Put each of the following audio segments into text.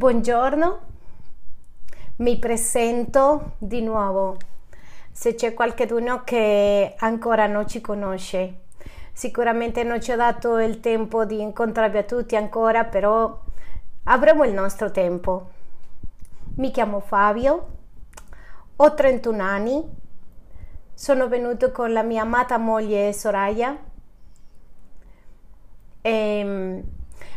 Buongiorno, mi presento di nuovo. Se c'è qualcuno che ancora non ci conosce, sicuramente non ci ho dato il tempo di incontrarvi a tutti ancora, però avremo il nostro tempo. Mi chiamo Fabio, ho 31 anni, sono venuto con la mia amata moglie Soraya. E, ehm,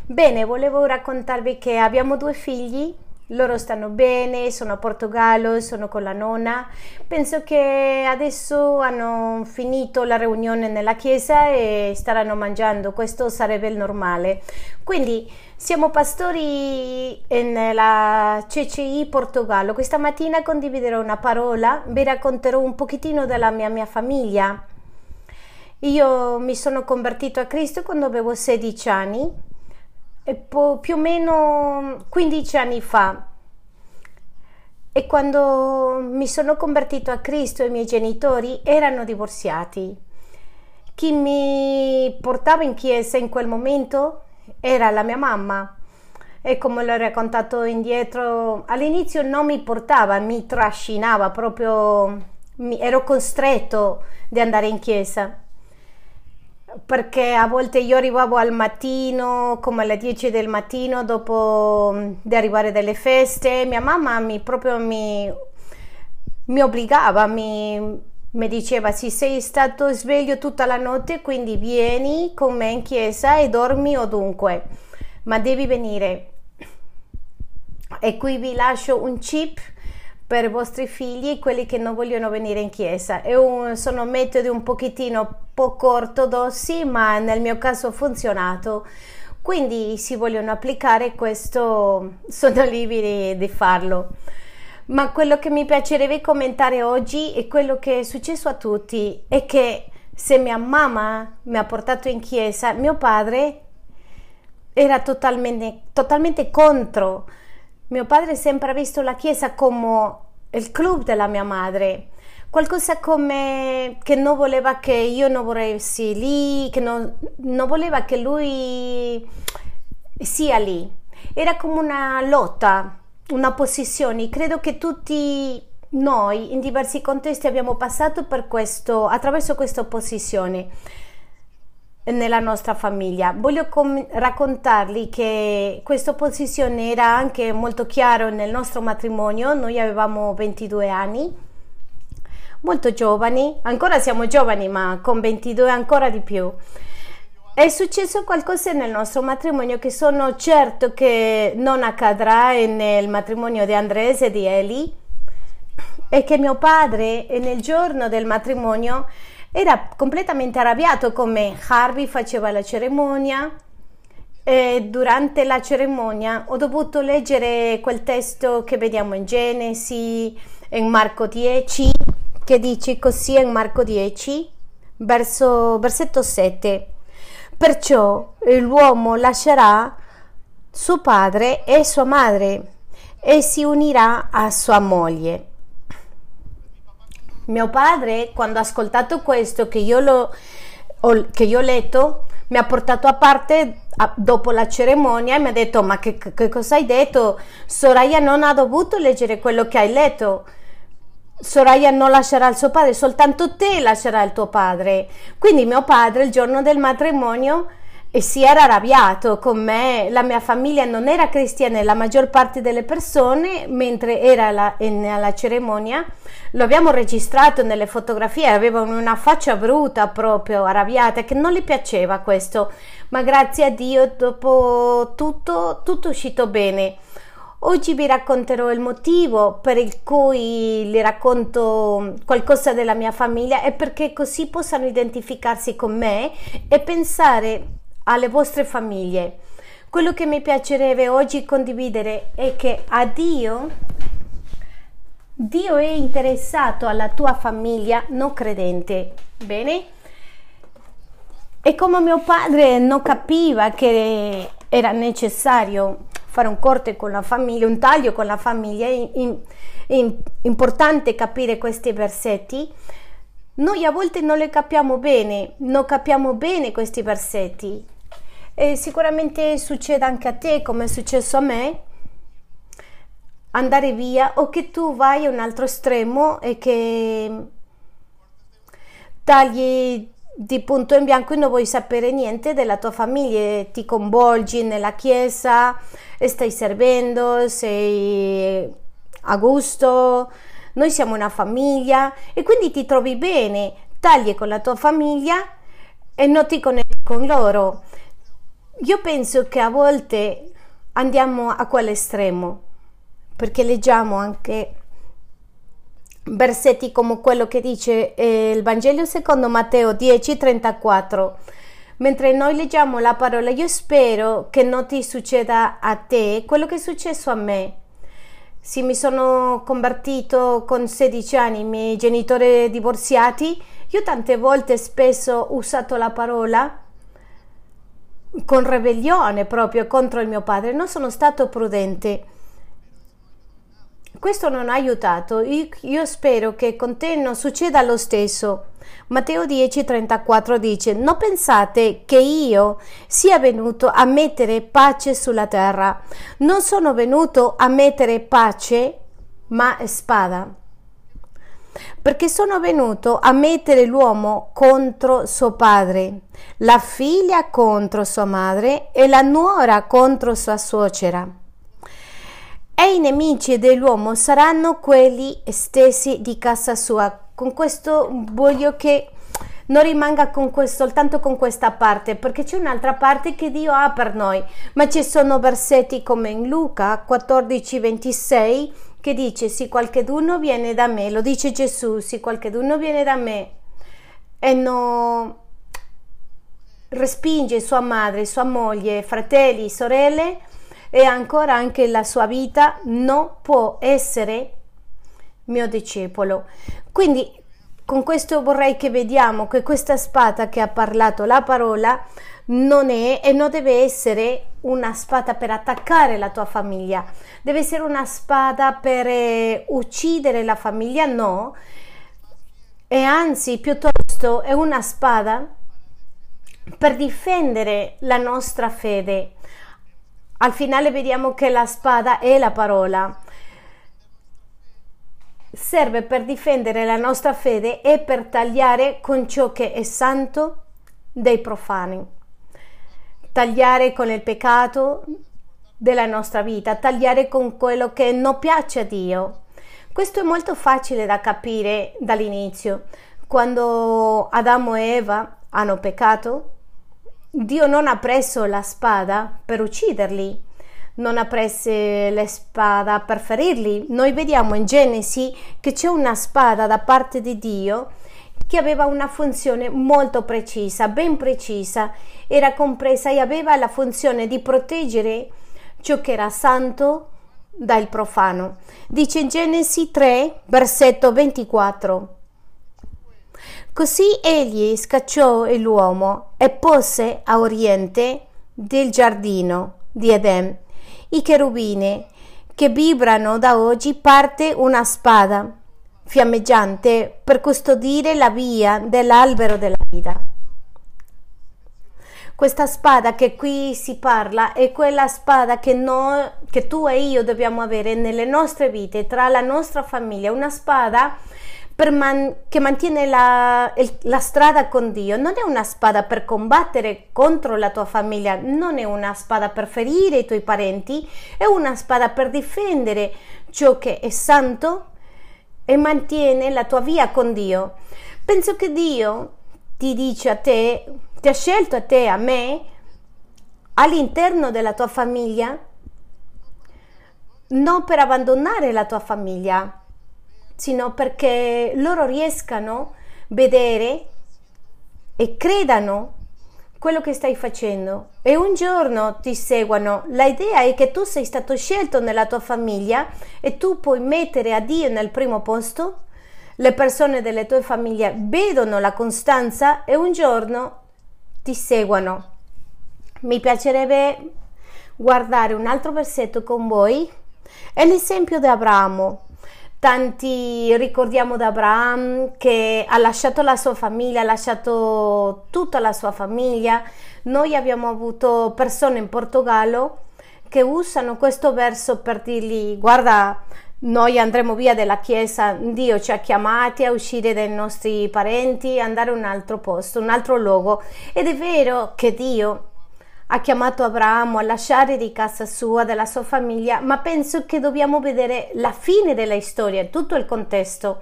bene, volevo raccontarvi che abbiamo due figli loro stanno bene, sono a Portogallo, sono con la nonna. Penso che adesso hanno finito la riunione nella chiesa e staranno mangiando, questo sarebbe il normale. Quindi siamo pastori nella CCI Portogallo. Questa mattina condividerò una parola, vi racconterò un pochettino della mia, mia famiglia. Io mi sono convertito a Cristo quando avevo 16 anni più o meno 15 anni fa. E quando mi sono convertito a Cristo, i miei genitori erano divorziati. Chi mi portava in chiesa in quel momento era la mia mamma. E come l'ho raccontato indietro, all'inizio non mi portava, mi trascinava proprio, mi, ero costretto di andare in chiesa perché a volte io arrivavo al mattino, come alle 10 del mattino, dopo mm, di arrivare dalle feste, mia mamma mi proprio mi, mi obbligava, mi, mi diceva se sei stato sveglio tutta la notte, quindi vieni con me in chiesa e dormi ovunque, ma devi venire. E qui vi lascio un chip per i vostri figli, quelli che non vogliono venire in chiesa. Un, sono metodi un pochettino poco ortodossi, ma nel mio caso ha funzionato. Quindi si vogliono applicare questo, sono liberi di farlo. Ma quello che mi piacerebbe commentare oggi è quello che è successo a tutti, è che se mia mamma mi ha portato in chiesa, mio padre era totalmente, totalmente contro mio padre sempre ha visto la chiesa come il club della mia madre, qualcosa come che non voleva che io non volessi lì, che non, non voleva che lui sia lì. Era come una lotta, una posizione. Credo che tutti noi in diversi contesti abbiamo passato per questo, attraverso questa opposizione nella nostra famiglia. Voglio com- raccontarvi che questa posizione era anche molto chiara nel nostro matrimonio. Noi avevamo 22 anni, molto giovani, ancora siamo giovani, ma con 22 ancora di più. È successo qualcosa nel nostro matrimonio che sono certo che non accadrà nel matrimonio di Andrés e di Eli e che mio padre nel giorno del matrimonio era completamente arrabbiato con me. Harvey faceva la cerimonia e durante la cerimonia ho dovuto leggere quel testo che vediamo in Genesi, in Marco 10, che dice così in Marco 10, verso, versetto 7. Perciò l'uomo lascerà suo padre e sua madre e si unirà a sua moglie mio padre, quando ha ascoltato questo, che io, lo, che io ho letto, mi ha portato a parte a, dopo la cerimonia e mi ha detto: Ma che, che cosa hai detto? Soraya non ha dovuto leggere quello che hai letto. Soraya non lascerà il suo padre, soltanto te lascerà il tuo padre. Quindi mio padre il giorno del matrimonio e si era arrabbiato con me, la mia famiglia non era cristiana, la maggior parte delle persone, mentre era la, in, alla cerimonia, lo abbiamo registrato nelle fotografie, avevano una faccia brutta proprio, arrabbiata, che non gli piaceva questo, ma grazie a Dio dopo tutto, tutto è uscito bene. Oggi vi racconterò il motivo per il cui vi racconto qualcosa della mia famiglia e perché così possano identificarsi con me e pensare alle vostre famiglie. Quello che mi piacerebbe oggi condividere è che a Dio, Dio è interessato alla tua famiglia non credente. Bene? E come mio padre non capiva che era necessario fare un corte con la famiglia, un taglio con la famiglia, è importante capire questi versetti. Noi a volte non le capiamo bene, non capiamo bene questi versetti e sicuramente succede anche a te come è successo a me andare via o che tu vai a un altro estremo e che tagli di punto in bianco e non vuoi sapere niente della tua famiglia, ti coinvolgi nella chiesa, stai servendo, sei a gusto, noi siamo una famiglia e quindi ti trovi bene, tagli con la tua famiglia e non ti connetti con loro. Io penso che a volte andiamo a quell'estremo perché leggiamo anche versetti come quello che dice eh, il Vangelo secondo Matteo 10:34. Mentre noi leggiamo la parola, io spero che non ti succeda a te quello che è successo a me. Sì, mi sono convertito con 16 anni, i miei genitori divorziati. Io tante volte spesso ho usato la parola con ribellione proprio contro il mio padre. Non sono stato prudente questo non ha aiutato. Io, spero che con te non succeda lo stesso. Matteo 10:34 dice: Non pensate che io sia venuto a mettere pace sulla terra. Non sono venuto a mettere pace, ma spada. Perché sono venuto a mettere l'uomo contro suo padre, la figlia contro sua madre e la nuora contro sua suocera e i nemici dell'uomo saranno quelli stessi di casa sua. Con questo voglio che non rimanga con questo, soltanto con questa parte, perché c'è un'altra parte che Dio ha per noi, ma ci sono versetti come in Luca 14, 26 che dice, se qualcheduno viene da me, lo dice Gesù, se qualcheduno viene da me e non respinge sua madre, sua moglie, fratelli, sorelle, e ancora anche la sua vita non può essere mio discepolo. Quindi con questo vorrei che vediamo che questa spada che ha parlato la parola non è e non deve essere una spada per attaccare la tua famiglia, deve essere una spada per eh, uccidere la famiglia, no, e anzi piuttosto è una spada per difendere la nostra fede, al finale vediamo che la spada è la parola. Serve per difendere la nostra fede e per tagliare con ciò che è santo dei profani. Tagliare con il peccato della nostra vita, tagliare con quello che non piace a Dio. Questo è molto facile da capire dall'inizio. Quando Adamo e Eva hanno peccato, Dio non ha preso la spada per ucciderli, non ha preso la spada per ferirli. Noi vediamo in Genesi che c'è una spada da parte di Dio che aveva una funzione molto precisa, ben precisa, era compresa e aveva la funzione di proteggere ciò che era santo dal profano. Dice Genesi 3, versetto 24. Così egli scacciò l'uomo e pose a oriente del giardino di Eden i cherubini che vibrano da oggi parte una spada fiammeggiante per custodire la via dell'albero della vita. Questa spada che qui si parla è quella spada che, noi, che tu e io dobbiamo avere nelle nostre vite, tra la nostra famiglia, una spada man- che mantiene la, la strada con Dio, non è una spada per combattere contro la tua famiglia, non è una spada per ferire i tuoi parenti, è una spada per difendere ciò che è santo e mantiene la tua via con Dio. Penso che Dio ti dice a te, ti ha scelto a te, a me, all'interno della tua famiglia, non per abbandonare la tua famiglia, sino perché loro riescano a vedere e credano quello che stai facendo e un giorno ti seguano. L'idea è che tu sei stato scelto nella tua famiglia e tu puoi mettere a Dio nel primo posto. Le persone delle tue famiglie vedono la costanza e un giorno ti seguono. Mi piacerebbe guardare un altro versetto con voi. È l'esempio di Abramo. Tanti ricordiamo da Abraham che ha lasciato la sua famiglia, ha lasciato tutta la sua famiglia. Noi abbiamo avuto persone in Portogallo che usano questo verso per dirgli guarda noi andremo via dalla chiesa, Dio ci ha chiamati a uscire dai nostri parenti, andare a un altro posto, un altro luogo. Ed è vero che Dio ha chiamato Abramo a lasciare di casa sua, della sua famiglia, ma penso che dobbiamo vedere la fine della storia, tutto il contesto.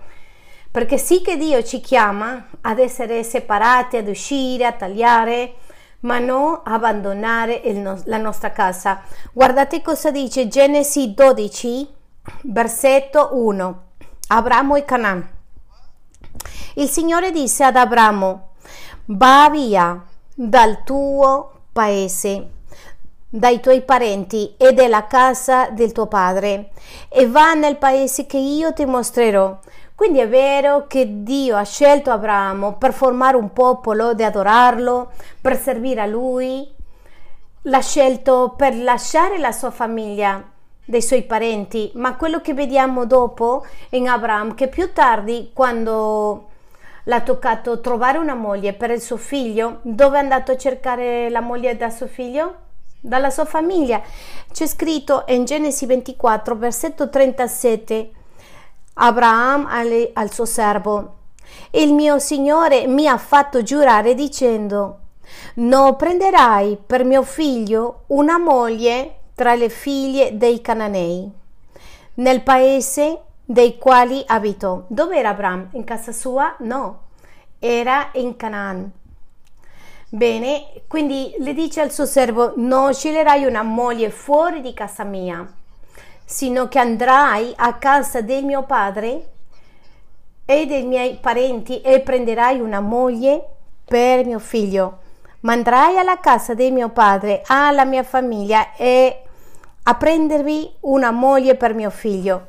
Perché sì che Dio ci chiama ad essere separati, ad uscire, a tagliare, ma non abbandonare no- la nostra casa. Guardate cosa dice Genesi 12 versetto 1. Abramo e Canaan. Il Signore disse ad Abramo, va via dal tuo paese, dai tuoi parenti e dalla casa del tuo padre e va nel paese che io ti mostrerò. Quindi è vero che Dio ha scelto Abramo per formare un popolo, di adorarlo, per servire a lui. L'ha scelto per lasciare la sua famiglia dei suoi parenti, ma quello che vediamo dopo in Abraham, che più tardi, quando l'ha toccato trovare una moglie per il suo figlio, dove è andato a cercare la moglie da suo figlio? Dalla sua famiglia. C'è scritto in Genesi 24, versetto 37, Abraham al, al suo servo, il mio Signore mi ha fatto giurare dicendo, non prenderai per mio figlio una moglie tra le figlie dei Cananei, nel paese dei quali abitò. Dove era Abram? In casa sua? No, era in Canaan. Bene, quindi le dice al suo servo: Non sceglierai una moglie fuori di casa mia, sino che andrai a casa del mio padre e dei miei parenti e prenderai una moglie per mio figlio. Ma andrai alla casa di mio padre, alla mia famiglia e a prendervi una moglie per mio figlio,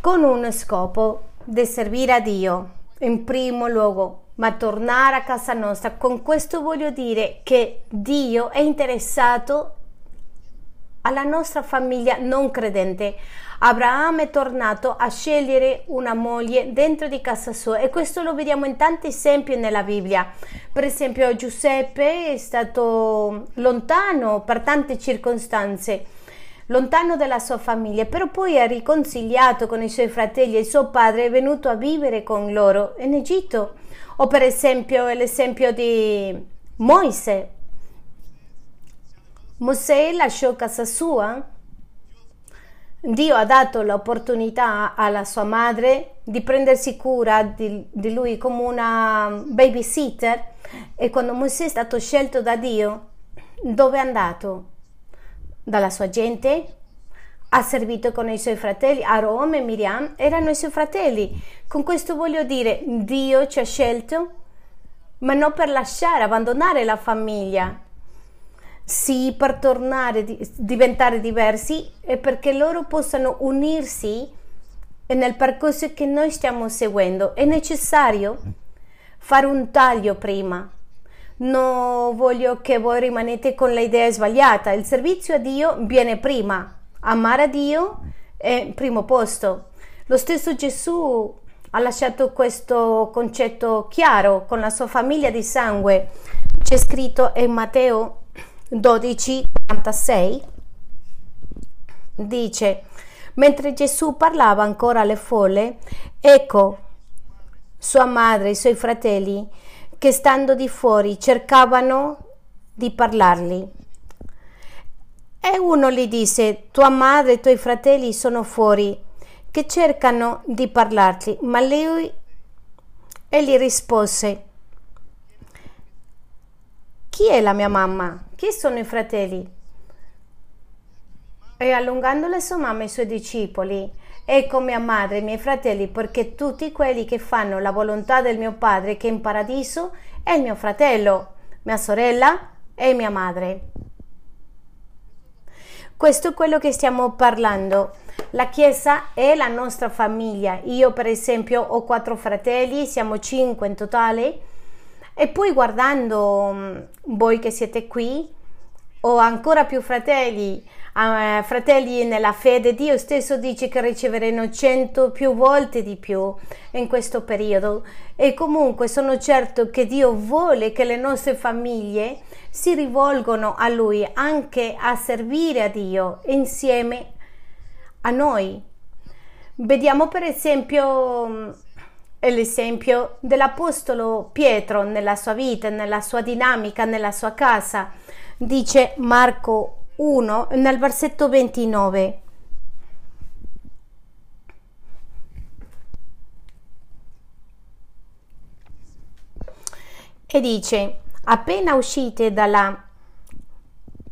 con uno scopo di servire a Dio in primo luogo, ma tornare a casa nostra. Con questo voglio dire che Dio è interessato alla nostra famiglia non credente. Abramo è tornato a scegliere una moglie dentro di casa sua e questo lo vediamo in tanti esempi nella Bibbia. Per esempio Giuseppe è stato lontano per tante circostanze, lontano dalla sua famiglia, però poi è riconciliato con i suoi fratelli e suo padre è venuto a vivere con loro in Egitto. O per esempio l'esempio di Moise. Mosè lasciò casa sua Dio ha dato l'opportunità alla sua madre di prendersi cura di, di, lui come una babysitter e quando Mosè è stato scelto da Dio, dove è andato? Dalla sua gente? Ha servito con i suoi fratelli, Aaron e Miriam erano i suoi fratelli. Con questo voglio dire, Dio ci ha scelto, ma non per lasciare, abbandonare la famiglia, sì per tornare diventare diversi e perché loro possano unirsi nel percorso che noi stiamo seguendo. È necessario fare un taglio prima. Non voglio che voi rimaniate con l'idea sbagliata. Il servizio a Dio viene prima. Amare a Dio è primo posto. Lo stesso Gesù ha lasciato questo concetto chiaro con la sua famiglia di sangue. C'è scritto in Matteo 12:46 dice mentre Gesù parlava ancora alle folle ecco sua madre i suoi fratelli che stando di fuori cercavano di parlargli. E uno gli disse tua madre e tuoi fratelli sono fuori che cercano di parlarti ma lui egli rispose chi è la mia mamma? Chi sono i fratelli? E allungando le sue e i suoi discepoli, ecco mia madre e i miei fratelli, perché tutti quelli che fanno la volontà del mio Padre che è in paradiso è il mio fratello, mia sorella e mia madre. Questo è quello che stiamo parlando. La Chiesa è la nostra famiglia. Io, per esempio, ho quattro fratelli, siamo cinque in totale e poi guardando mm, voi che siete qui, o ancora più fratelli uh, fratelli nella fede, Dio stesso dice che riceveranno cento più volte di più in questo periodo e comunque sono certo che Dio vuole che le nostre famiglie si rivolgono a Lui anche a servire a Dio insieme a noi. Vediamo per esempio l'esempio dell'Apostolo Pietro nella sua vita, nella sua dinamica, nella sua casa. Dice Marco 1 nel versetto 29. E dice, appena uscite dalla,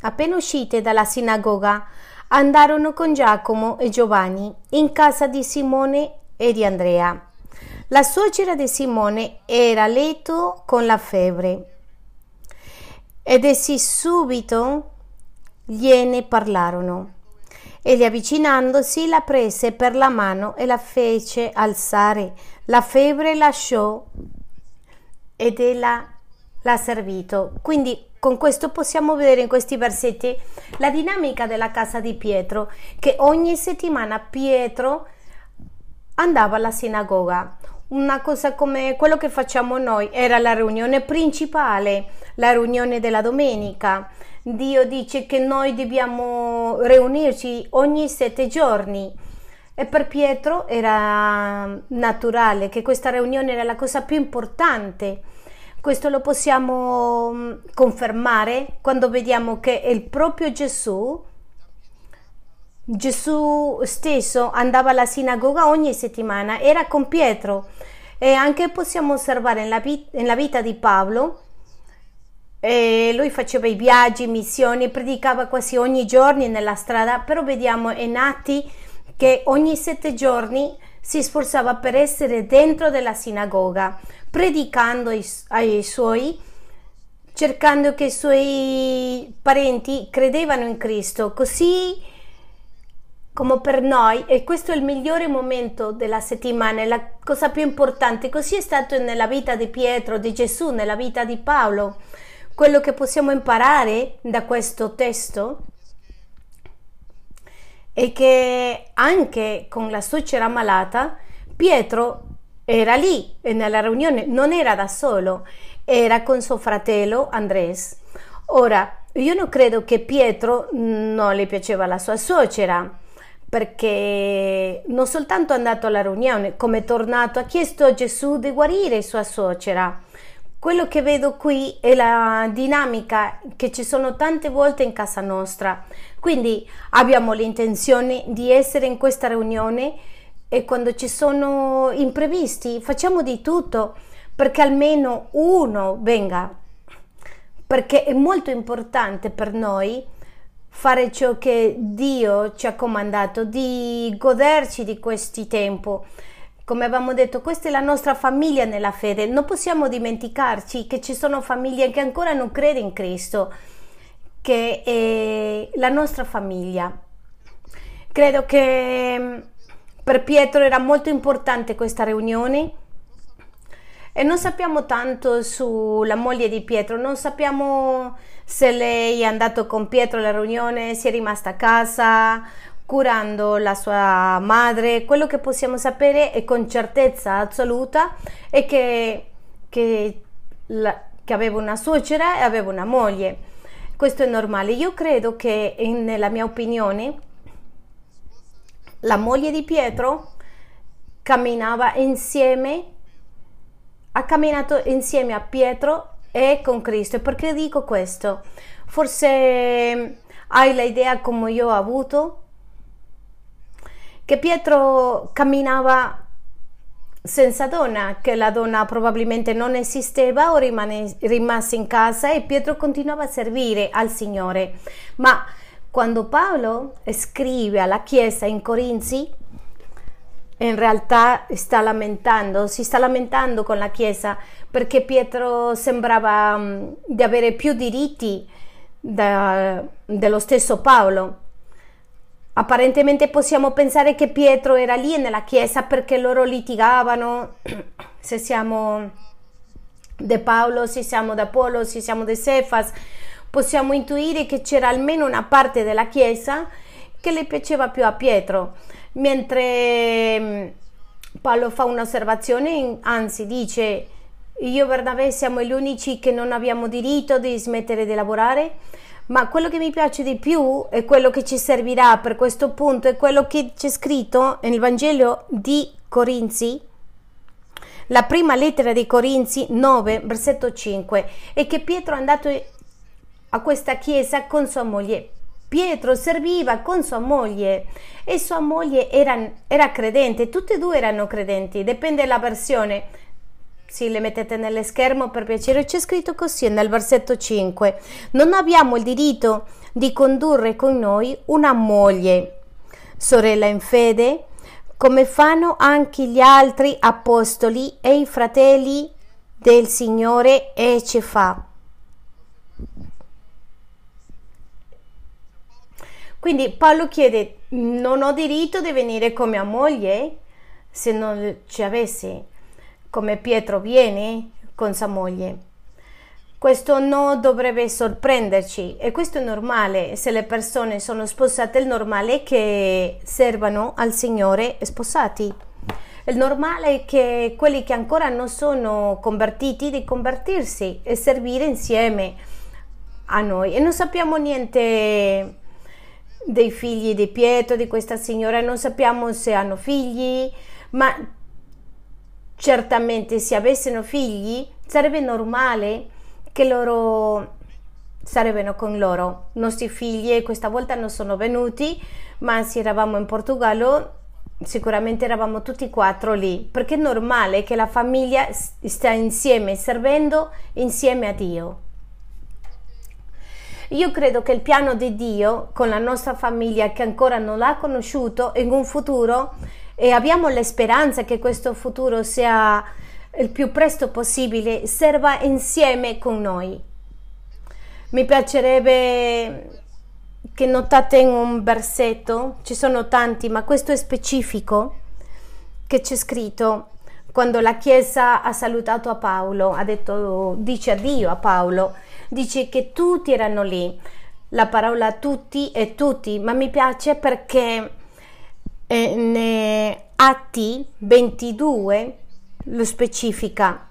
appena uscite dalla sinagoga, andarono con Giacomo e Giovanni in casa di Simone e di Andrea la suocera di Simone era a letto con la febbre ed essi subito gliene parlarono. Egli avvicinandosi la prese per la mano e la fece alzare. La febbre lasciò ed ella l'ha servito. Quindi con questo possiamo vedere in questi versetti la dinamica della casa di Pietro, che ogni settimana Pietro andava alla sinagoga una cosa come quello che facciamo noi, era la riunione principale, la riunione della domenica. Dio dice che noi dobbiamo riunirci ogni sette giorni. E per Pietro era naturale che questa riunione era la cosa più importante. Questo lo possiamo mm, confermare quando vediamo che il proprio Gesù Gesù stesso andava alla sinagoga ogni settimana, era con Pietro e anche possiamo osservare nella, nella vita di Paolo, e lui faceva i viaggi, missioni, predicava quasi ogni giorno nella strada, però vediamo in Atti che ogni sette giorni si sforzava per essere dentro della sinagoga, predicando ai, ai suoi, cercando che i suoi parenti credevano in Cristo, così come per noi e questo è il migliore momento della settimana, è la cosa più importante. Così è stato nella vita di Pietro, di Gesù, nella vita di Paolo. Quello che possiamo imparare da questo testo è che anche con la suocera malata, Pietro era lì nella riunione, non era da solo, era con suo fratello Andres. Ora, io non credo che Pietro non le piaceva la sua suocera perché non soltanto è andato alla riunione, come è tornato, ha chiesto a Gesù di guarire sua suocera. Quello che vedo qui è la dinamica che ci sono tante volte in casa nostra. Quindi abbiamo l'intenzione di essere in questa riunione e quando ci sono imprevisti facciamo di tutto perché almeno uno venga. Perché è molto importante per noi fare ciò che Dio ci ha comandato, di goderci di questi tempi. Come avevamo detto, questa è la nostra famiglia nella fede. Non possiamo dimenticarci che ci sono famiglie che ancora non credono in Cristo, che è la nostra famiglia. Credo che mm, per Pietro era molto importante questa riunione e non sappiamo tanto sulla moglie di Pietro, non sappiamo se lei è andata con Pietro alla riunione, si è rimasta a casa curando la sua madre. Quello che possiamo sapere è con certezza assoluta è che, che, la, che aveva una suocera e aveva una moglie. Questo è normale. Io credo che, nella mia opinione, la moglie di Pietro camminava insieme, ha camminato insieme a Pietro è con Cristo. E perché dico questo? Forse hai l'idea come io ho avuto che Pietro camminava senza donna, che la donna probabilmente non esisteva o rimane, rimase in casa e Pietro continuava a servire al Signore. Ma quando Paolo scrive alla Chiesa in Corinzi, in realtà sta lamentando, si sta lamentando con la Chiesa perché Pietro sembrava um, di avere più diritti da, dello stesso Paolo. Apparentemente possiamo pensare che Pietro era lì nella chiesa perché loro litigavano se siamo di Paolo, se siamo di Apollo, se siamo di Cefas. possiamo intuire che c'era almeno una parte della Chiesa che le piaceva più a Pietro, mentre mm, Paolo fa un'osservazione, anzi dice io e Bernabé siamo gli unici che non abbiamo diritto di smettere di lavorare, ma quello che mi piace di più e quello che ci servirà per questo punto è quello che c'è scritto nel Vangelo di Corinzi, la prima lettera di Corinzi 9, versetto 5, e che Pietro è andato a questa chiesa con sua moglie. Pietro serviva con sua moglie e sua moglie era, era credente, tutti e due erano credenti, dipende dalla versione. Sì, le mettete nello schermo per piacere, c'è scritto così nel versetto 5. Non abbiamo il diritto di condurre con noi una moglie, sorella in fede, come fanno anche gli altri apostoli e i fratelli del Signore e Cefa. Quindi Paolo chiede, non ho diritto di venire con mia moglie se non ci avessi, come Pietro viene con sua moglie. Questo non dovrebbe sorprenderci e questo è normale, se le persone sono sposate è normale che servano al Signore sposati. È normale che quelli che ancora non sono convertiti di convertirsi e servire insieme a noi e non sappiamo niente dei figli di Pietro, di questa signora, non sappiamo se hanno figli, ma certamente se avessero figli sarebbe normale che loro sarebbero con loro. I nostri figli questa volta non sono venuti, ma se eravamo in Portogallo sicuramente eravamo tutti e quattro lì, perché è normale che la famiglia stia insieme, servendo insieme a Dio. Io credo che il piano di Dio con la nostra famiglia che ancora non l'ha conosciuto in un futuro e abbiamo la speranza che questo futuro sia il più presto possibile, serva insieme con noi. Mi piacerebbe che notate in un versetto, ci sono tanti, ma questo è specifico, che c'è scritto quando la Chiesa ha salutato a Paolo, ha detto, dice addio a Paolo, dice che tutti erano lì. La parola tutti e tutti, ma mi piace perché eh, Atti 22 lo specifica.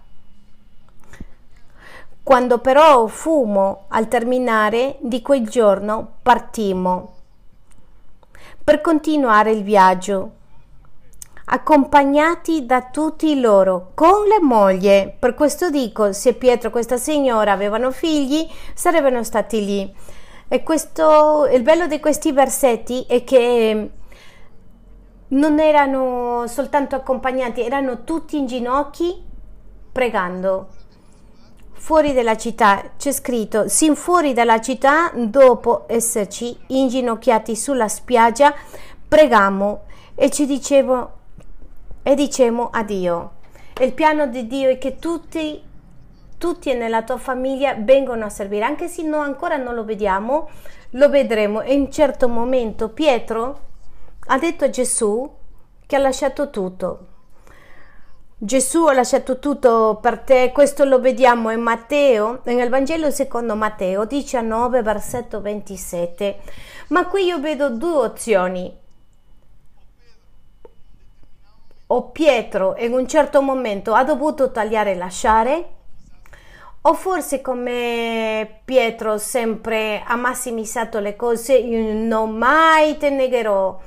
Quando però fumo al terminare di quel giorno partimmo per continuare il viaggio, accompagnati da tutti loro, con le mogli. Per questo dico, se Pietro e questa signora avevano figli, sarebbero stati lì. E questo, il bello di questi versetti è che non erano soltanto accompagnati, erano tutti in ginocchi pregando. Fuori dalla città c'è scritto, sin fuori dalla città, dopo esserci inginocchiati sulla spiaggia, pregammo e ci dicevo e dicemo a Dio. Il piano di Dio è che tutti, tutti nella tua famiglia vengono a servire, anche se no, ancora non lo vediamo, lo vedremo. E in un certo momento Pietro ha detto a Gesù che ha lasciato tutto. Gesù ha lasciato tutto per te, questo lo vediamo in Matteo, nel Vangelo secondo Matteo 19, versetto 27. Ma qui io vedo due opzioni. O Pietro in un certo momento ha dovuto tagliare e lasciare, o forse come Pietro sempre ha massimizzato le cose, non mai te negherò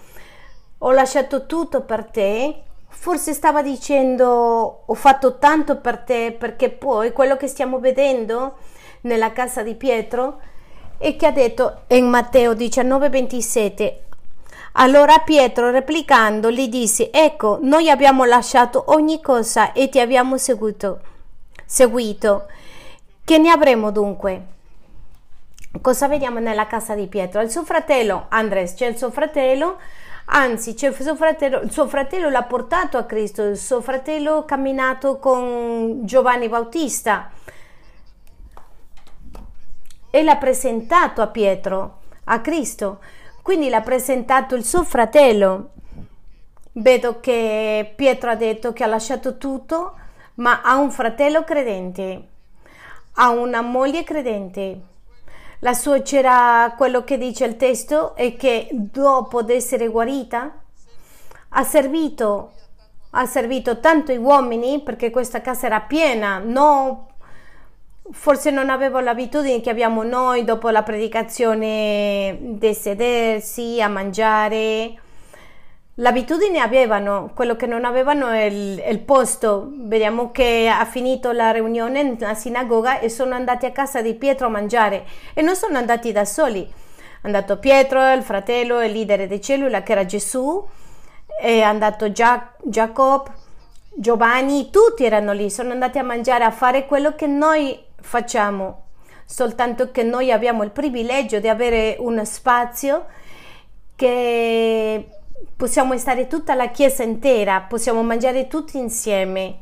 ho lasciato tutto per te, forse stava dicendo ho fatto tanto per te perché poi quello che stiamo vedendo nella casa di Pietro è che ha detto in Matteo 19:27 allora Pietro replicando gli disse ecco noi abbiamo lasciato ogni cosa e ti abbiamo seguito seguito. Che ne avremo dunque? Cosa vediamo nella casa di Pietro? Il suo fratello Andres c'è il suo fratello Anzi, cioè, suo fratello, suo fratello l'ha portato a Cristo, il suo fratello ha camminato con Giovanni Bautista e l'ha presentato a Pietro, a Cristo. Quindi l'ha presentato il suo fratello. Vedo che Pietro ha detto che ha lasciato tutto, ma ha un fratello credente, ha una moglie credente. La suocera, quello che dice il testo, è che dopo di essere guarita ha servito, ha servito tanto i uomini perché questa casa era piena, no, forse non avevo l'abitudine che abbiamo noi dopo la predicazione di sedersi a mangiare L'abitudine avevano, quello che non avevano è il, il, posto. Vediamo che ha finito la riunione nella sinagoga e sono andati a casa di Pietro a mangiare e non sono andati da soli. È andato Pietro, il fratello, il leader di cellula che era Gesù, è andato Gia- Jacob, Giovanni, tutti erano lì, sono andati a mangiare, a fare quello che noi facciamo, soltanto che noi abbiamo il privilegio di avere uno spazio che possiamo stare tutta la chiesa intera, possiamo mangiare tutti insieme.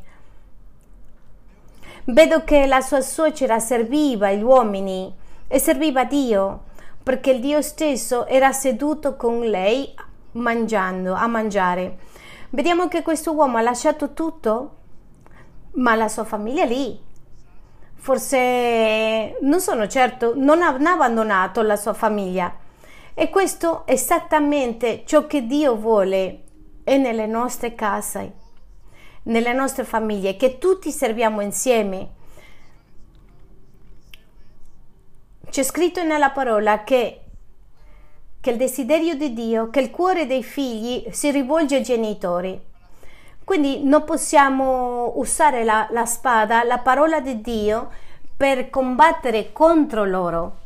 Vedo che la sua suocera serviva gli uomini e serviva Dio, perché il Dio stesso era seduto con lei mangiando, a mangiare. Vediamo che questo uomo ha lasciato tutto, ma la sua famiglia lì. Forse non sono certo, non ha abbandonato la sua famiglia e questo è esattamente ciò che Dio vuole è nelle nostre case, nelle nostre famiglie, che tutti serviamo insieme. C'è scritto nella parola che, che il desiderio di Dio, che il cuore dei figli si rivolge ai genitori. Quindi non possiamo usare la, la spada, la parola di Dio, per combattere contro loro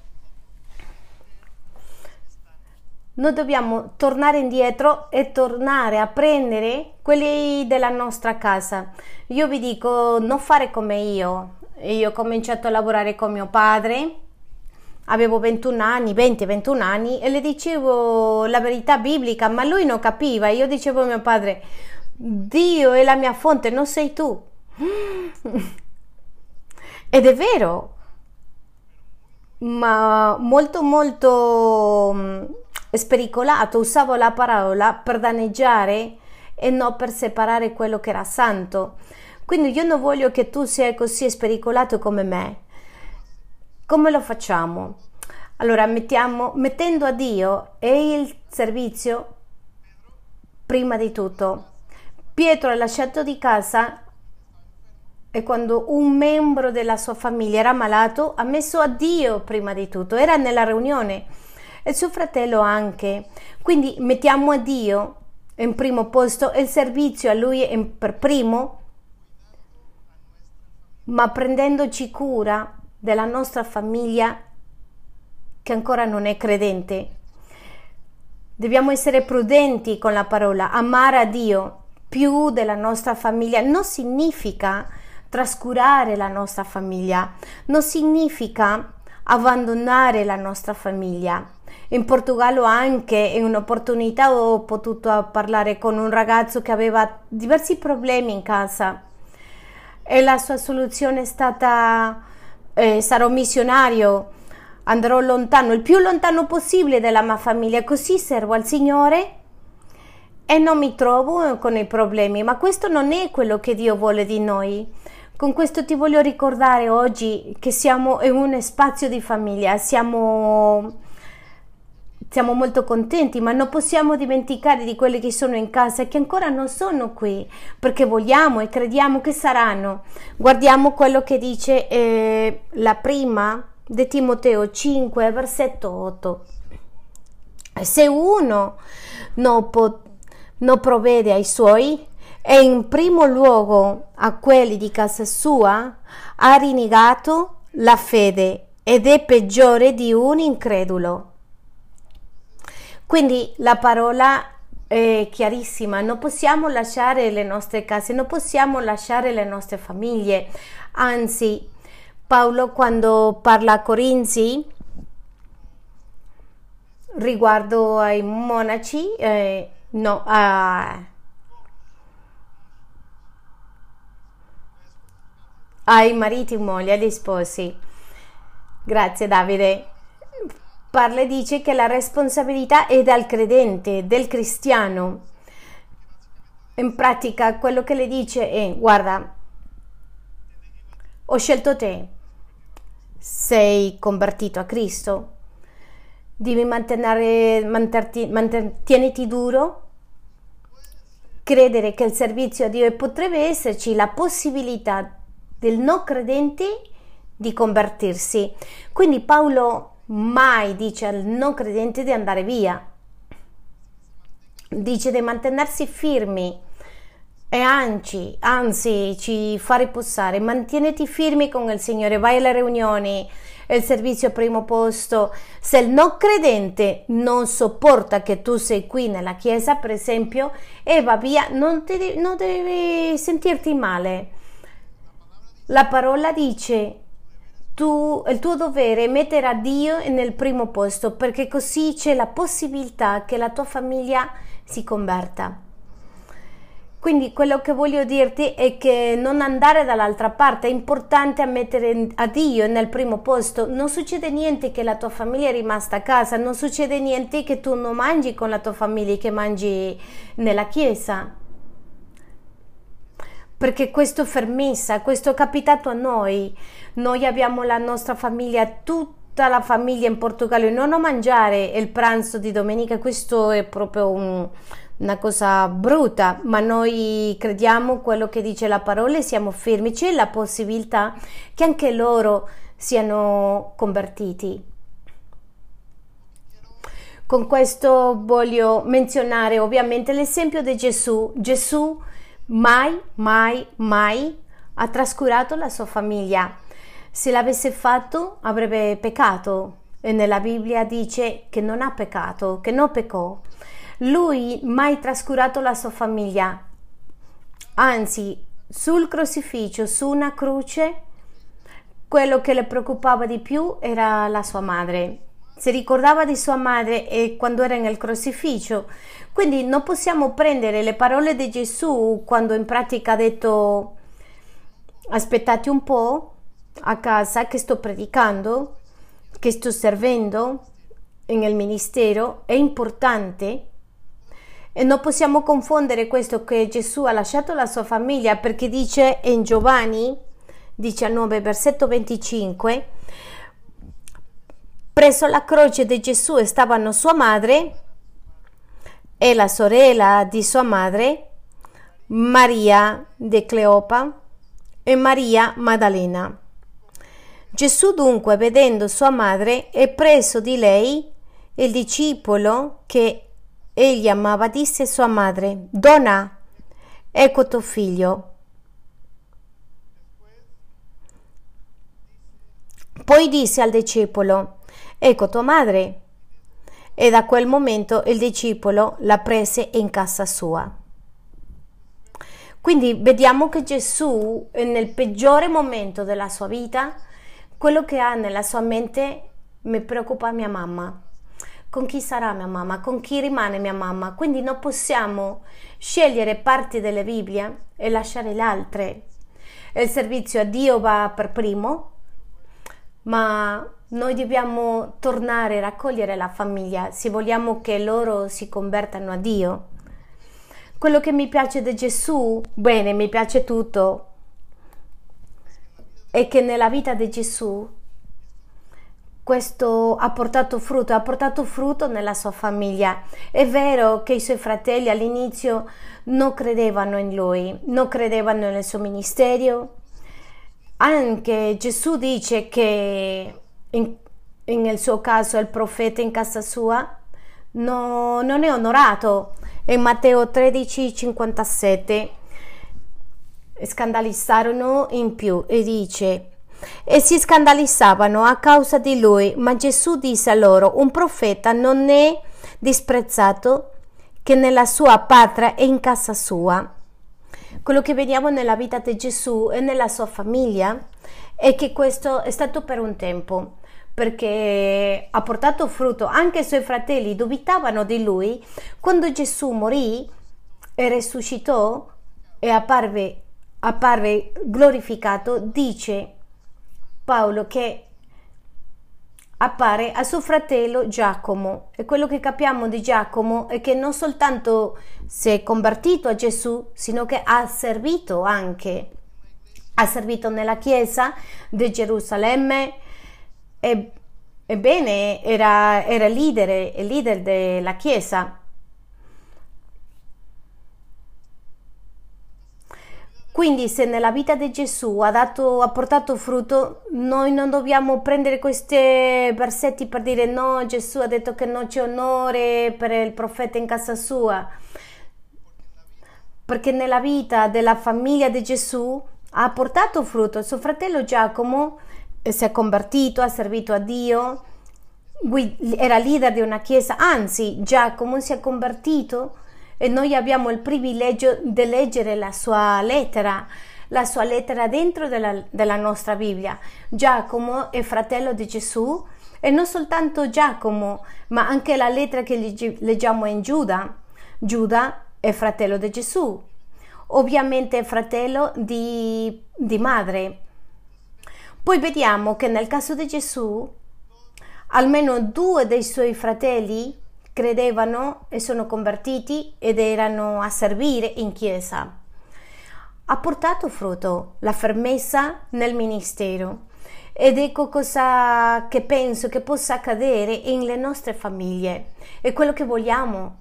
noi dobbiamo tornare indietro e tornare a prendere quelli della nostra casa. Io vi dico, non fare come io. Io ho cominciato a lavorare con mio padre, avevo 21 anni, 20-21 anni e le dicevo la verità biblica, ma lui non capiva. Io dicevo a mio padre, Dio è la mia fonte, non sei tu. Ed è vero, ma molto molto spericolato, usavo la parola per danneggiare e non per separare quello che era santo. Quindi io non voglio che tu sia così spericolato come me. Come lo facciamo? Allora mettiamo, mettendo a Dio e il servizio prima di tutto. Pietro ha lasciato di casa e quando un membro della sua famiglia era malato ha messo a Dio prima di tutto. Era nella riunione e suo fratello anche. Quindi mettiamo a Dio in primo posto il servizio a Lui per primo, ma prendendoci cura della nostra famiglia che ancora non è credente. Dobbiamo essere prudenti con la parola, amare a Dio più della nostra famiglia non significa trascurare la nostra famiglia, non significa abbandonare la nostra famiglia, in Portogallo anche in un'opportunità ho potuto parlare con un ragazzo che aveva diversi problemi in casa. E la sua soluzione è stata eh, sarò missionario, andrò lontano, il più lontano possibile dalla mia famiglia, così servo al Signore e non mi trovo con i problemi, ma questo non è quello che Dio vuole di noi. Con questo ti voglio ricordare oggi che siamo in un spazio di famiglia, siamo siamo molto contenti, ma non possiamo dimenticare di quelli che sono in casa e che ancora non sono qui, perché vogliamo e crediamo che saranno. Guardiamo quello che dice eh, la prima di Timoteo 5, versetto 8. Se uno non, po- non provvede ai suoi, e in primo luogo a quelli di casa sua, ha rinnegato la fede ed è peggiore di un incredulo. Quindi la parola è chiarissima, non possiamo lasciare le nostre case, non possiamo lasciare le nostre famiglie, anzi Paolo quando parla a Corinzi riguardo ai monaci, eh, no, a, ai mariti, mogli, agli sposi. Grazie Davide parla e dice che la responsabilità è dal credente, del cristiano. In pratica quello che le dice è guarda, ho scelto te, sei convertito a Cristo. Devi mantenere, manterti, duro, credere che il servizio a Dio e potrebbe esserci la possibilità del non credente di convertirsi. Quindi Paolo mai dice al non credente di andare via, dice di mantenersi firmi e anzi, anzi ci fa riposare, mantieniti firmi con il Signore, vai alle riunioni, il servizio al primo posto. Se il non credente non sopporta che tu sei qui nella chiesa, per esempio, e va via, non, ti, non devi sentirti male. La parola dice tu, il tuo dovere è mettere a Dio nel primo posto perché così c'è la possibilità che la tua famiglia si converta. Quindi quello che voglio dirti è che non andare dall'altra parte, è importante mettere a Dio nel primo posto. Non succede niente che la tua famiglia è rimasta a casa, non succede niente che tu non mangi con la tua famiglia, che mangi nella chiesa. Perché questo è fermezza, questo è capitato a noi. Noi abbiamo la nostra famiglia, tutta la famiglia in Portogallo, non mangiare il pranzo di domenica, questo è proprio un una cosa brutta, ma noi crediamo quello che dice la parola e siamo fermi. C'è la possibilità che anche loro siano convertiti. Con questo voglio menzionare ovviamente l'esempio di Gesù. Gesù mai, mai, mai ha trascurato la sua famiglia. Se l'avesse fatto avrebbe peccato e nella Bibbia dice che non ha peccato, che non peccò. Lui mai trascurato la sua famiglia, anzi sul crocifisso, su una croce, quello che le preoccupava di più era la sua madre. Si ricordava di sua madre e quando era nel crocifisso. Quindi non possiamo prendere le parole di Gesù quando in pratica ha detto aspettate un po' a casa che sto predicando, che sto servendo nel ministero. È importante e non possiamo confondere questo che Gesù ha lasciato la sua famiglia perché dice in Giovanni 19, versetto 25, presso la croce di Gesù stavano sua madre e la sorella di sua madre, Maria de Cleopa e Maria Maddalena. Gesù dunque, vedendo sua madre e preso di lei il discepolo che Egli amava, disse a sua madre, Donna, ecco tuo figlio. Poi disse al discepolo, ecco tua madre. E da quel momento il discepolo la prese in casa sua. Quindi vediamo che Gesù, nel peggiore momento della sua vita, quello che ha nella sua mente mi preoccupa mia mamma con chi sarà mia mamma, con chi rimane mia mamma. Quindi non possiamo scegliere parti delle Bibbie e lasciare le altre. Il servizio a Dio va per primo, ma noi dobbiamo tornare a raccogliere la famiglia se vogliamo che loro si convertano a Dio. Quello che mi piace di Gesù, bene, mi piace tutto, è che nella vita di Gesù questo ha portato frutto, ha portato frutto nella sua famiglia. È vero che i suoi fratelli all'inizio non credevano in lui, non credevano nel suo ministero. Anche Gesù dice che in, nel suo caso il profeta in casa sua no, non è onorato. In Matteo 13, 57 scandalizzarono in più e dice e si scandalizzavano a causa di lui, ma Gesù disse a loro, un profeta non è disprezzato che nella sua patria e in casa sua. Quello che vediamo nella vita di Gesù e nella sua famiglia è che questo è stato per un tempo, perché ha portato frutto. Anche i suoi fratelli dubitavano di lui quando Gesù morì e risuscitò e apparve, apparve glorificato, dice Paolo che appare a suo fratello Giacomo e quello che capiamo di Giacomo è che non soltanto si è convertito a Gesù, sino che ha servito anche, ha servito nella chiesa di Gerusalemme, e, ebbene era, era leader, leader della Chiesa. Quindi se nella vita di Gesù ha, dato, ha, portato frutto, noi non dobbiamo prendere questi versetti per dire no, Gesù ha detto che non c'è onore per il profeta in casa sua. Perché nella vita della famiglia di Gesù ha portato frutto. Suo fratello Giacomo si è convertito, ha servito a Dio, era leader di una chiesa, anzi Giacomo si è convertito e noi abbiamo il privilegio di leggere la sua lettera, la sua lettera dentro della, della nostra Bibbia. Giacomo è fratello di Gesù e non soltanto Giacomo, ma anche la lettera che leggiamo in Giuda. Giuda è fratello di Gesù, ovviamente è fratello di, di madre. Poi vediamo che nel caso di Gesù, almeno due dei suoi fratelli credevano e sono convertiti ed erano a servire in chiesa. Ha portato frutto la fermezza nel ministero ed ecco cosa che penso che possa accadere nelle nostre famiglie. È quello che vogliamo.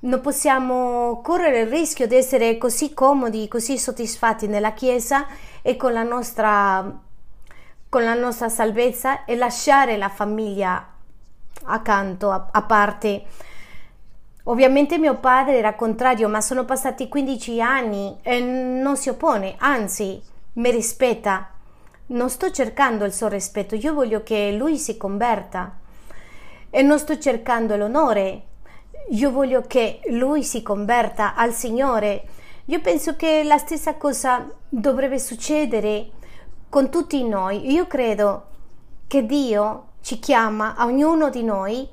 Non possiamo correre il rischio di essere così comodi, così soddisfatti nella Chiesa e con la nostra, con la nostra salvezza e lasciare la famiglia accanto, a, a parte. Ovviamente mio padre era contrario, ma sono passati 15 anni e non si oppone, anzi mi rispetta. Non sto cercando il suo rispetto, io voglio che lui si converta e non sto cercando l'onore, io voglio che lui si converta al Signore. Io penso che la stessa cosa dovrebbe succedere con tutti noi. Io credo che Dio ci chiama a ognuno di noi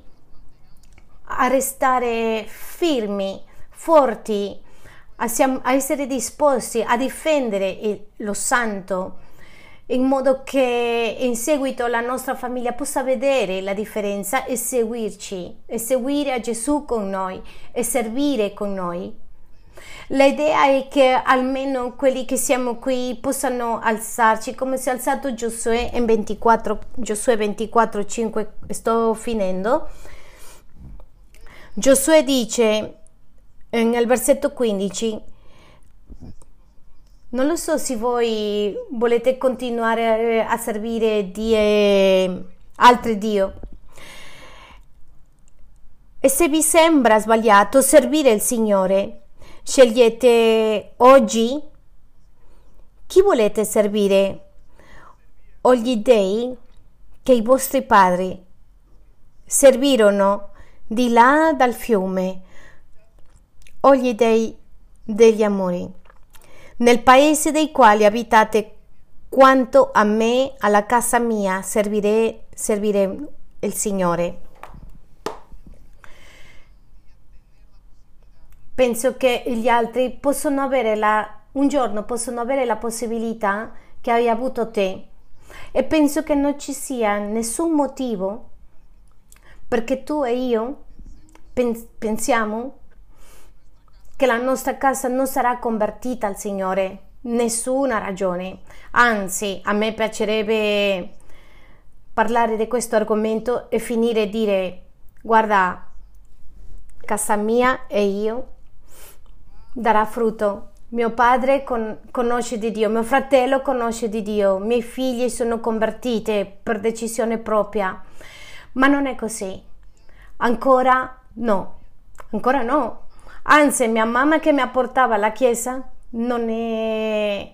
a restare fermi, forti, a, essere disposti a difendere lo santo in modo che in seguito la nostra famiglia possa vedere la differenza e seguirci, e seguire a Gesù con noi e servire con noi. L'idea è che almeno quelli che siamo qui possano alzarci come si è alzato Giosuè in 24, Giosuè 24, 5, sto finendo. Giosuè dice nel versetto 15, non lo so se voi volete continuare a servire die, altri Dio. E se vi sembra sbagliato servire il Signore, Scegliete oggi? Chi volete servire? O gli dei che i vostri padri servirono di là dal fiume. O gli dei degli amori. Nel paese dei quali abitate quanto a me alla casa mia servire, servire il Signore penso che gli altri possono avere la, un giorno possono avere la possibilità che hai avuto te. E penso che non ci sia nessun motivo perché tu e io pensiamo che la nostra casa non sarà convertita al Signore. Nessuna ragione. Anzi a me piacerebbe parlare di questo argomento e finire dire guarda casa mia e io darà frutto. Mio padre con, conosce di Dio, mio fratello conosce di Dio, i miei figli sono convertite per decisione propria. Ma non è così. Ancora no. Ancora no. Anzi, mia mamma che mi portava alla chiesa non è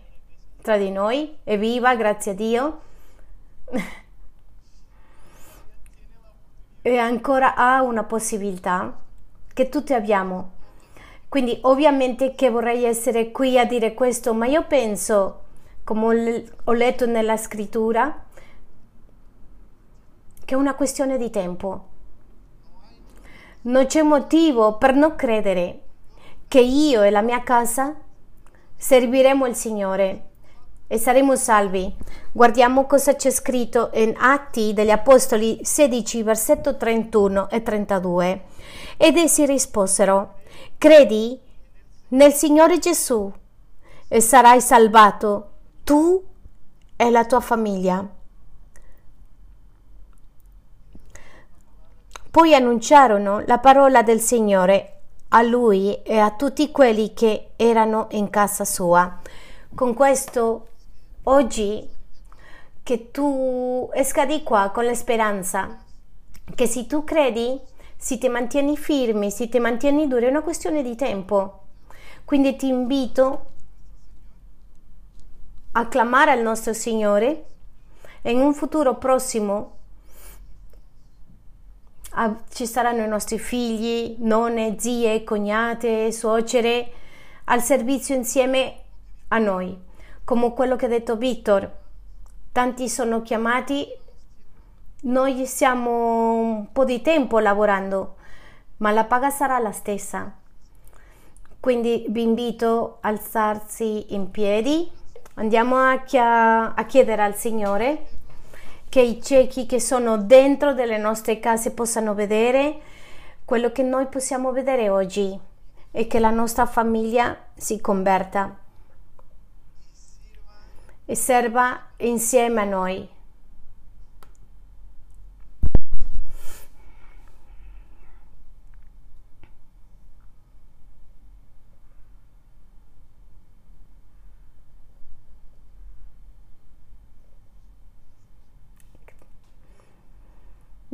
tra di noi, è viva, grazie a Dio. e ancora ha una possibilità che tutti abbiamo quindi ovviamente che vorrei essere qui a dire questo, ma io penso, come ho letto nella scrittura, che è una questione di tempo. Non c'è motivo per non credere che io e la mia casa serviremo il Signore e saremo salvi. Guardiamo cosa c'è scritto in Atti degli Apostoli 16, versetto 31 e 32. Ed essi risposero, Credi nel Signore Gesù e sarai salvato tu e la tua famiglia. Poi annunciarono la parola del Signore a lui e a tutti quelli che erano in casa sua. Con questo oggi che tu esca di qua con la speranza che se tu credi, se ti mantieni firmi, se ti mantieni duri, è una questione di tempo. Quindi ti invito a clamare al nostro Signore e in un futuro prossimo ci saranno i nostri figli, nonne, zie, cognate, suocere al servizio insieme a noi, come quello che ha detto Victor. Tanti sono chiamati, noi siamo un po' di tempo lavorando, ma la paga sarà la stessa. Quindi vi invito a alzarsi in piedi, andiamo a, a chiedere al Signore che i ciechi che sono dentro delle nostre case possano vedere quello che noi possiamo vedere oggi e che la nostra famiglia si converta e serva insieme a noi.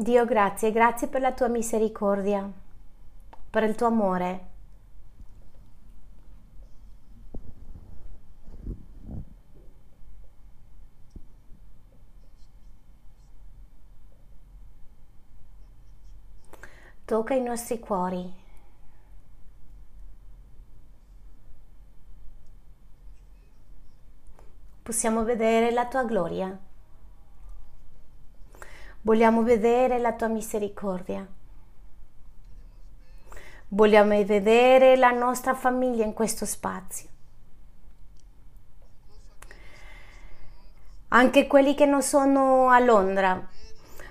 Dio grazie, grazie per la tua misericordia, per il tuo amore. Tocca i nostri cuori. Possiamo vedere la tua gloria. Vogliamo vedere la tua misericordia. Vogliamo vedere la nostra famiglia in questo spazio. Anche quelli che non sono a Londra.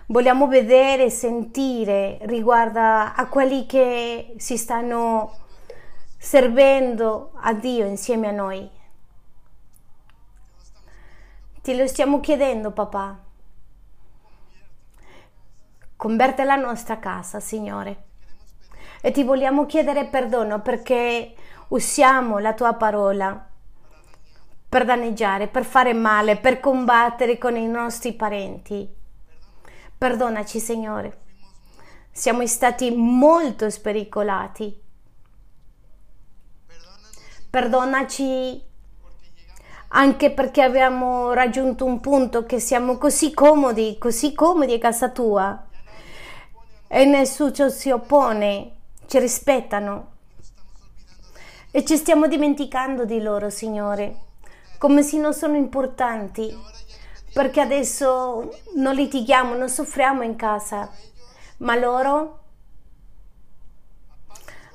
Vogliamo vedere, sentire riguardo a quelli che si stanno servendo a Dio insieme a noi. Ti lo stiamo chiedendo, papà. Converte la nostra casa, Signore. E ti vogliamo chiedere perdono perché usiamo la tua parola per danneggiare, per fare male, per combattere con i nostri parenti. Perdonaci, Signore. Siamo stati molto spericolati. Perdonaci anche perché abbiamo raggiunto un punto che siamo così comodi, così comodi a casa tua e nessuno si oppone, ci rispettano. E ci stiamo dimenticando di loro, Signore, come se non sono importanti, perché adesso non litighiamo, non soffriamo in casa, ma loro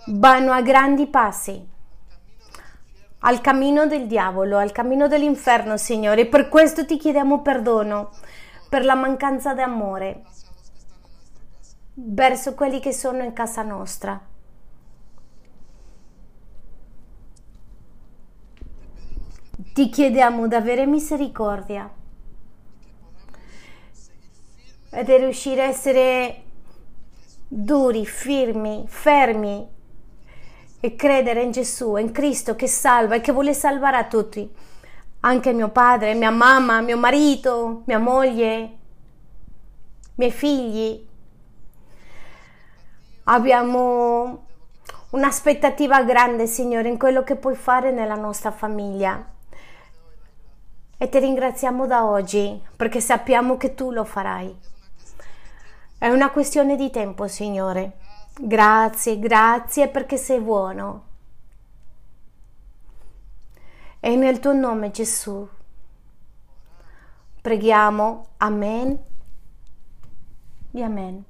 vanno a grandi passi al cammino del diavolo, al cammino dell'inferno, Signore. Per questo ti chiediamo perdono per la mancanza di amore verso quelli che sono in casa nostra. Ti chiediamo di avere misericordia e di riuscire a essere duri, firmi, fermi e credere in Gesù, in Cristo che salva e che vuole salvare a tutti, anche mio padre, mia mamma, mio marito, mia moglie, miei figli, Abbiamo un'aspettativa grande, Signore, in quello che puoi fare nella nostra famiglia. E ti ringraziamo da oggi perché sappiamo che tu lo farai. È una questione di tempo, Signore. Grazie, grazie perché sei buono. E nel tuo nome, Gesù, preghiamo. Amen. E amen.